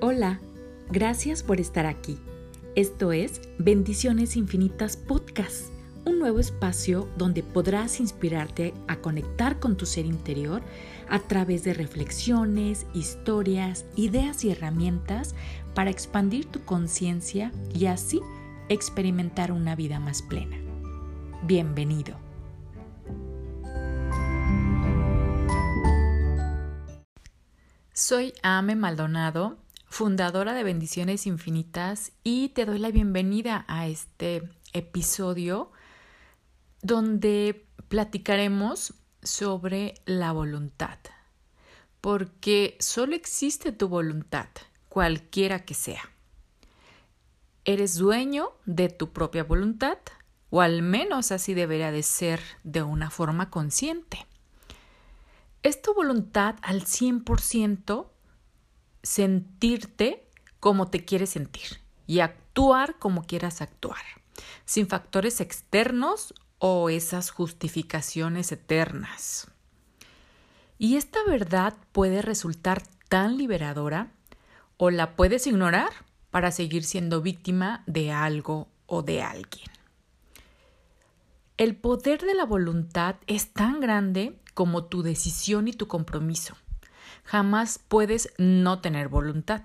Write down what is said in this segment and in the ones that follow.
Hola, gracias por estar aquí. Esto es Bendiciones Infinitas Podcast, un nuevo espacio donde podrás inspirarte a conectar con tu ser interior a través de reflexiones, historias, ideas y herramientas para expandir tu conciencia y así experimentar una vida más plena. Bienvenido. Soy Ame Maldonado fundadora de Bendiciones Infinitas, y te doy la bienvenida a este episodio donde platicaremos sobre la voluntad, porque solo existe tu voluntad, cualquiera que sea. Eres dueño de tu propia voluntad, o al menos así debería de ser de una forma consciente. Es tu voluntad al 100% sentirte como te quieres sentir y actuar como quieras actuar, sin factores externos o esas justificaciones eternas. Y esta verdad puede resultar tan liberadora o la puedes ignorar para seguir siendo víctima de algo o de alguien. El poder de la voluntad es tan grande como tu decisión y tu compromiso jamás puedes no tener voluntad.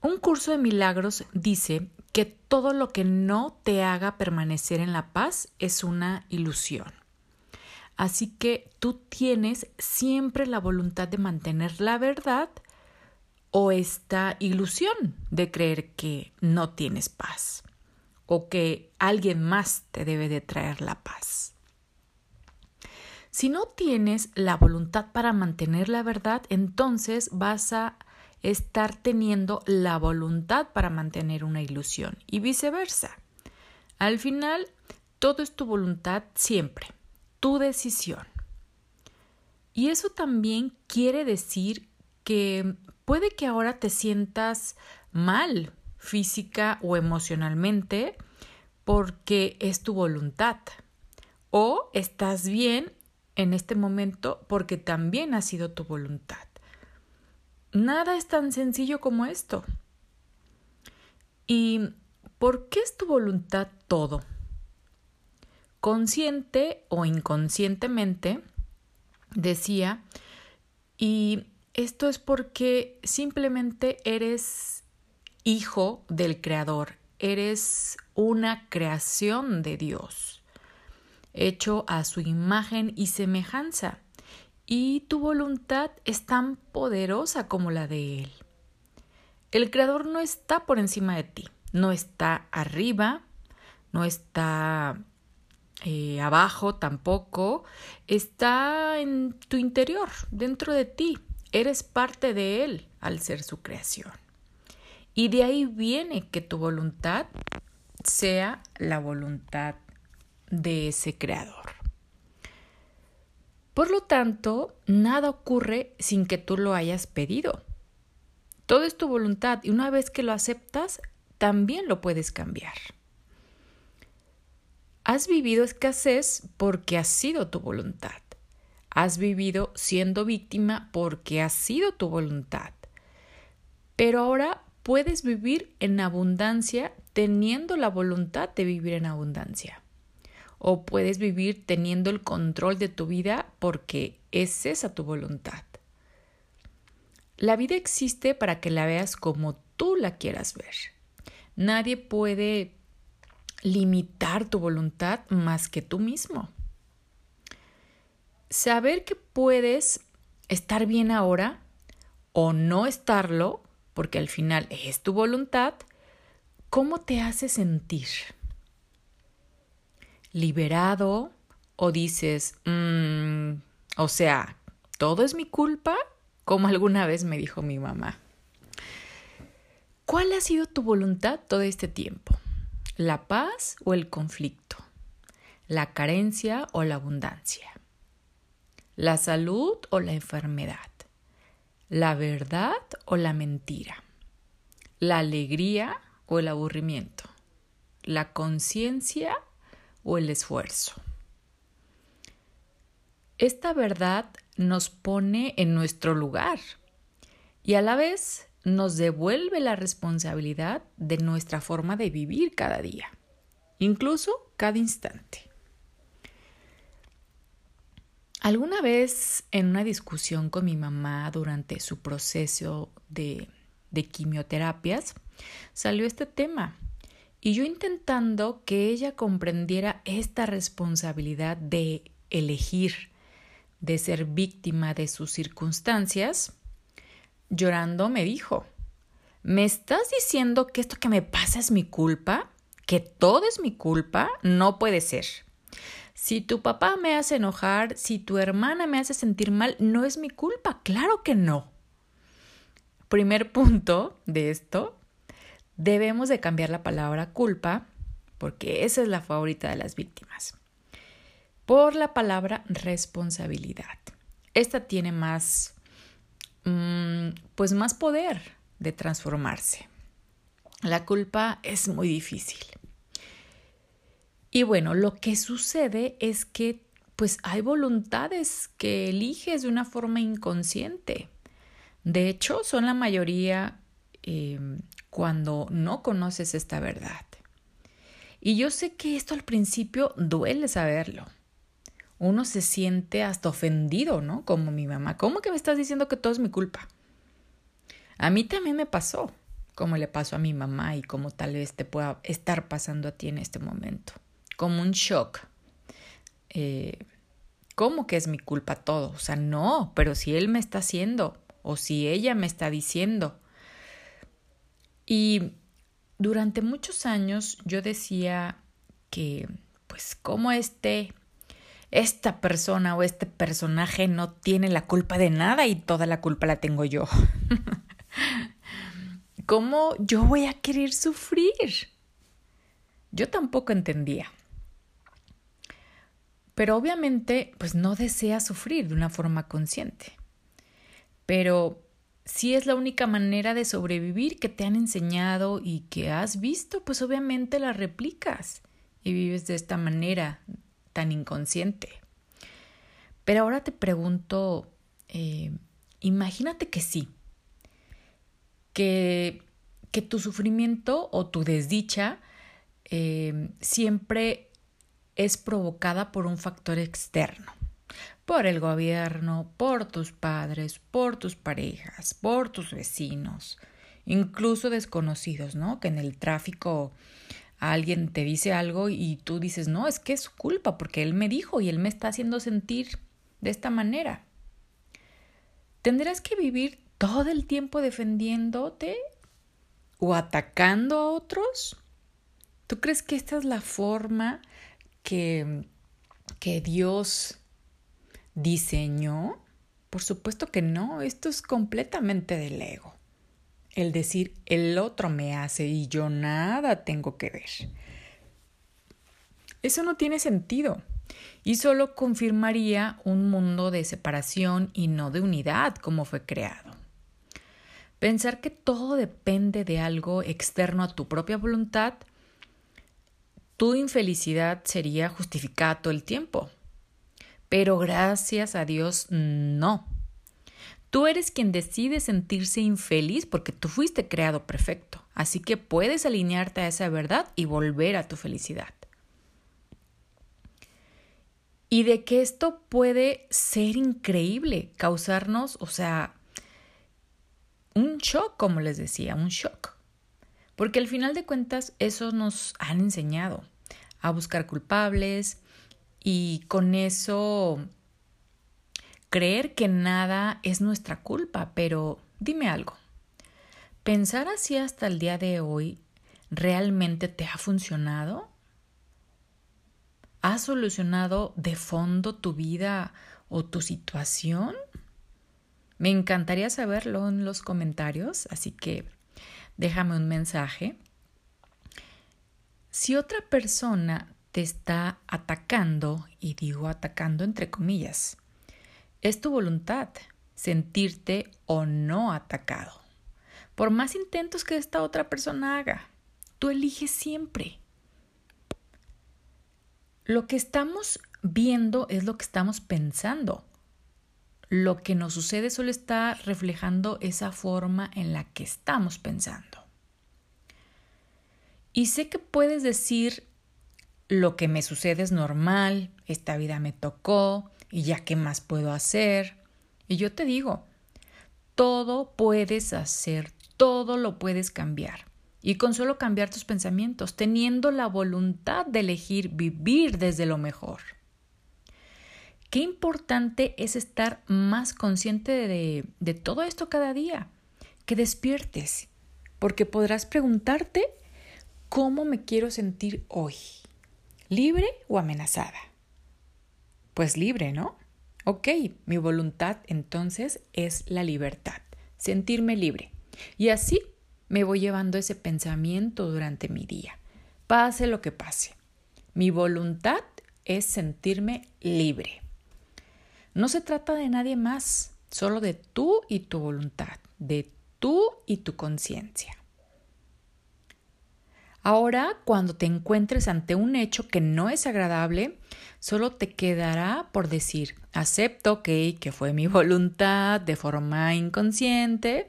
Un curso de milagros dice que todo lo que no te haga permanecer en la paz es una ilusión. Así que tú tienes siempre la voluntad de mantener la verdad o esta ilusión de creer que no tienes paz o que alguien más te debe de traer la paz. Si no tienes la voluntad para mantener la verdad, entonces vas a estar teniendo la voluntad para mantener una ilusión y viceversa. Al final, todo es tu voluntad siempre, tu decisión. Y eso también quiere decir que puede que ahora te sientas mal física o emocionalmente porque es tu voluntad. O estás bien en este momento porque también ha sido tu voluntad. Nada es tan sencillo como esto. ¿Y por qué es tu voluntad todo? Consciente o inconscientemente, decía, y esto es porque simplemente eres hijo del Creador, eres una creación de Dios hecho a su imagen y semejanza, y tu voluntad es tan poderosa como la de Él. El Creador no está por encima de ti, no está arriba, no está eh, abajo tampoco, está en tu interior, dentro de ti. Eres parte de Él al ser su creación. Y de ahí viene que tu voluntad sea la voluntad de ese creador. Por lo tanto, nada ocurre sin que tú lo hayas pedido. Todo es tu voluntad y una vez que lo aceptas, también lo puedes cambiar. Has vivido escasez porque ha sido tu voluntad. Has vivido siendo víctima porque ha sido tu voluntad. Pero ahora puedes vivir en abundancia teniendo la voluntad de vivir en abundancia o puedes vivir teniendo el control de tu vida porque es esa tu voluntad. La vida existe para que la veas como tú la quieras ver. Nadie puede limitar tu voluntad más que tú mismo. Saber que puedes estar bien ahora o no estarlo, porque al final es tu voluntad, ¿cómo te hace sentir? Liberado o dices, mm, o sea, todo es mi culpa, como alguna vez me dijo mi mamá. ¿Cuál ha sido tu voluntad todo este tiempo? ¿La paz o el conflicto? ¿La carencia o la abundancia? ¿La salud o la enfermedad? ¿La verdad o la mentira? ¿La alegría o el aburrimiento? ¿La conciencia o el esfuerzo. Esta verdad nos pone en nuestro lugar y a la vez nos devuelve la responsabilidad de nuestra forma de vivir cada día, incluso cada instante. Alguna vez en una discusión con mi mamá durante su proceso de, de quimioterapias, salió este tema y yo intentando que ella comprendiera esta responsabilidad de elegir, de ser víctima de sus circunstancias, llorando me dijo, ¿me estás diciendo que esto que me pasa es mi culpa? ¿Que todo es mi culpa? No puede ser. Si tu papá me hace enojar, si tu hermana me hace sentir mal, no es mi culpa. Claro que no. Primer punto de esto, debemos de cambiar la palabra culpa, porque esa es la favorita de las víctimas, por la palabra responsabilidad. Esta tiene más, mm, pues más poder de transformarse. La culpa es muy difícil. Y bueno, lo que sucede es que pues hay voluntades que eliges de una forma inconsciente. De hecho, son la mayoría eh, cuando no conoces esta verdad. Y yo sé que esto al principio duele saberlo. Uno se siente hasta ofendido, ¿no? Como mi mamá. ¿Cómo que me estás diciendo que todo es mi culpa? A mí también me pasó, como le pasó a mi mamá y como tal vez te pueda estar pasando a ti en este momento. Como un shock. Eh, ¿Cómo que es mi culpa todo? O sea, no, pero si él me está haciendo o si ella me está diciendo y durante muchos años yo decía que, pues, como este, esta persona o este personaje no tiene la culpa de nada y toda la culpa la tengo yo. ¿Cómo yo voy a querer sufrir? Yo tampoco entendía. Pero obviamente, pues no desea sufrir de una forma consciente. Pero si es la única manera de sobrevivir que te han enseñado y que has visto, pues obviamente la replicas y vives de esta manera tan inconsciente. Pero ahora te pregunto, eh, imagínate que sí, que, que, tu sufrimiento o tu desdicha eh, siempre es provocada por un factor externo por el gobierno, por tus padres, por tus parejas, por tus vecinos, incluso desconocidos, ¿no? Que en el tráfico alguien te dice algo y tú dices, no, es que es su culpa porque él me dijo y él me está haciendo sentir de esta manera. ¿Tendrás que vivir todo el tiempo defendiéndote o atacando a otros? ¿Tú crees que esta es la forma que, que Dios diseñó? Por supuesto que no, esto es completamente del ego. El decir el otro me hace y yo nada tengo que ver. Eso no tiene sentido y solo confirmaría un mundo de separación y no de unidad como fue creado. Pensar que todo depende de algo externo a tu propia voluntad, tu infelicidad sería justificada todo el tiempo. Pero gracias a Dios, no. Tú eres quien decide sentirse infeliz porque tú fuiste creado perfecto. Así que puedes alinearte a esa verdad y volver a tu felicidad. Y de que esto puede ser increíble, causarnos, o sea, un shock, como les decía, un shock. Porque al final de cuentas eso nos han enseñado a buscar culpables, y con eso creer que nada es nuestra culpa, pero dime algo. ¿Pensar así hasta el día de hoy realmente te ha funcionado? ¿Ha solucionado de fondo tu vida o tu situación? Me encantaría saberlo en los comentarios, así que déjame un mensaje. Si otra persona te está atacando, y digo atacando entre comillas. Es tu voluntad sentirte o no atacado. Por más intentos que esta otra persona haga, tú eliges siempre. Lo que estamos viendo es lo que estamos pensando. lo que nos sucede solo está reflejando esa forma en la que estamos pensando. Y sé que puedes decir, lo que me sucede es normal, esta vida me tocó, y ya qué más puedo hacer. Y yo te digo, todo puedes hacer, todo lo puedes cambiar. Y con solo cambiar tus pensamientos, teniendo la voluntad de elegir vivir desde lo mejor. Qué importante es estar más consciente de, de todo esto cada día, que despiertes, porque podrás preguntarte cómo me quiero sentir hoy, libre o amenazada. Pues libre, ¿no? Ok, mi voluntad entonces es la libertad, sentirme libre. Y así me voy llevando ese pensamiento durante mi día, pase lo que pase. Mi voluntad es sentirme libre. No se trata de nadie más, solo de tú y tu voluntad, de tú y tu conciencia. Ahora, cuando te encuentres ante un hecho que no es agradable, solo te quedará por decir, acepto que, que fue mi voluntad de forma inconsciente,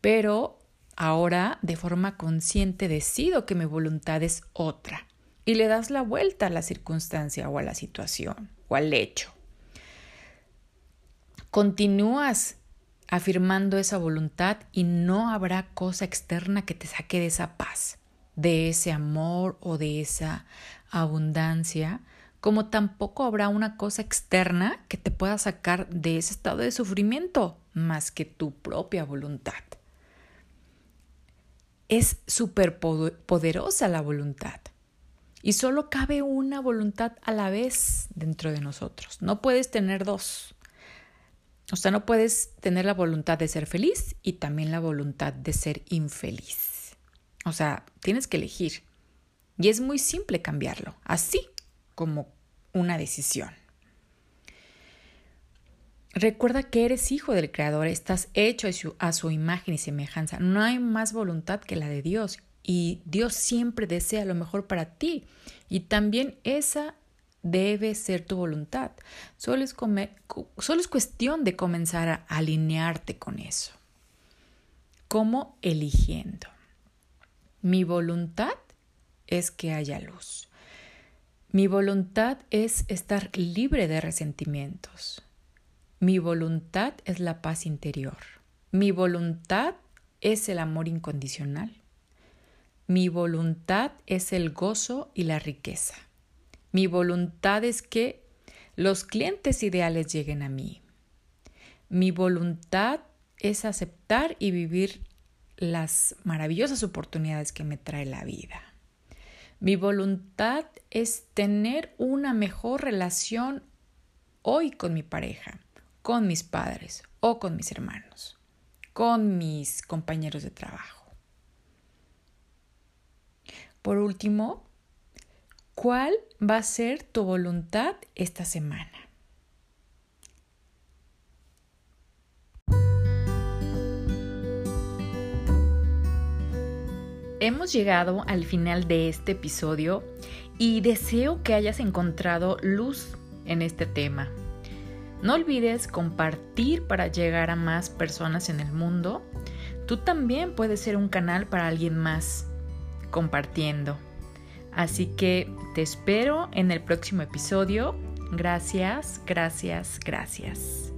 pero ahora de forma consciente decido que mi voluntad es otra y le das la vuelta a la circunstancia o a la situación o al hecho. Continúas afirmando esa voluntad y no habrá cosa externa que te saque de esa paz de ese amor o de esa abundancia, como tampoco habrá una cosa externa que te pueda sacar de ese estado de sufrimiento más que tu propia voluntad. Es súper poderosa la voluntad y solo cabe una voluntad a la vez dentro de nosotros. No puedes tener dos. O sea, no puedes tener la voluntad de ser feliz y también la voluntad de ser infeliz. O sea, tienes que elegir. Y es muy simple cambiarlo, así como una decisión. Recuerda que eres hijo del Creador, estás hecho a su, imagen y semejanza. No hay más voluntad que la de Dios y Dios siempre desea lo mejor para ti. Y también esa debe ser tu voluntad. Solo es, cuestión de comenzar a alinearte con eso. ¿Cómo? Eligiendo. Mi voluntad es que haya luz. Mi voluntad es estar libre de resentimientos. Mi voluntad es la paz interior. Mi voluntad es el amor incondicional. Mi voluntad es el gozo y la riqueza. Mi voluntad es que los clientes ideales lleguen a mí. Mi voluntad es aceptar y vivir las maravillosas oportunidades que me trae la vida. Mi voluntad es tener una mejor relación hoy con mi pareja, con mis padres o con mis hermanos, con mis compañeros de trabajo. Por último, ¿cuál va a ser tu voluntad esta semana? Hemos llegado al final de este episodio y deseo que hayas encontrado luz en este tema. No olvides compartir para llegar a más personas en el mundo. Tú también puedes ser un canal para alguien más compartiendo. Así que te espero en el próximo episodio. Gracias, gracias, gracias.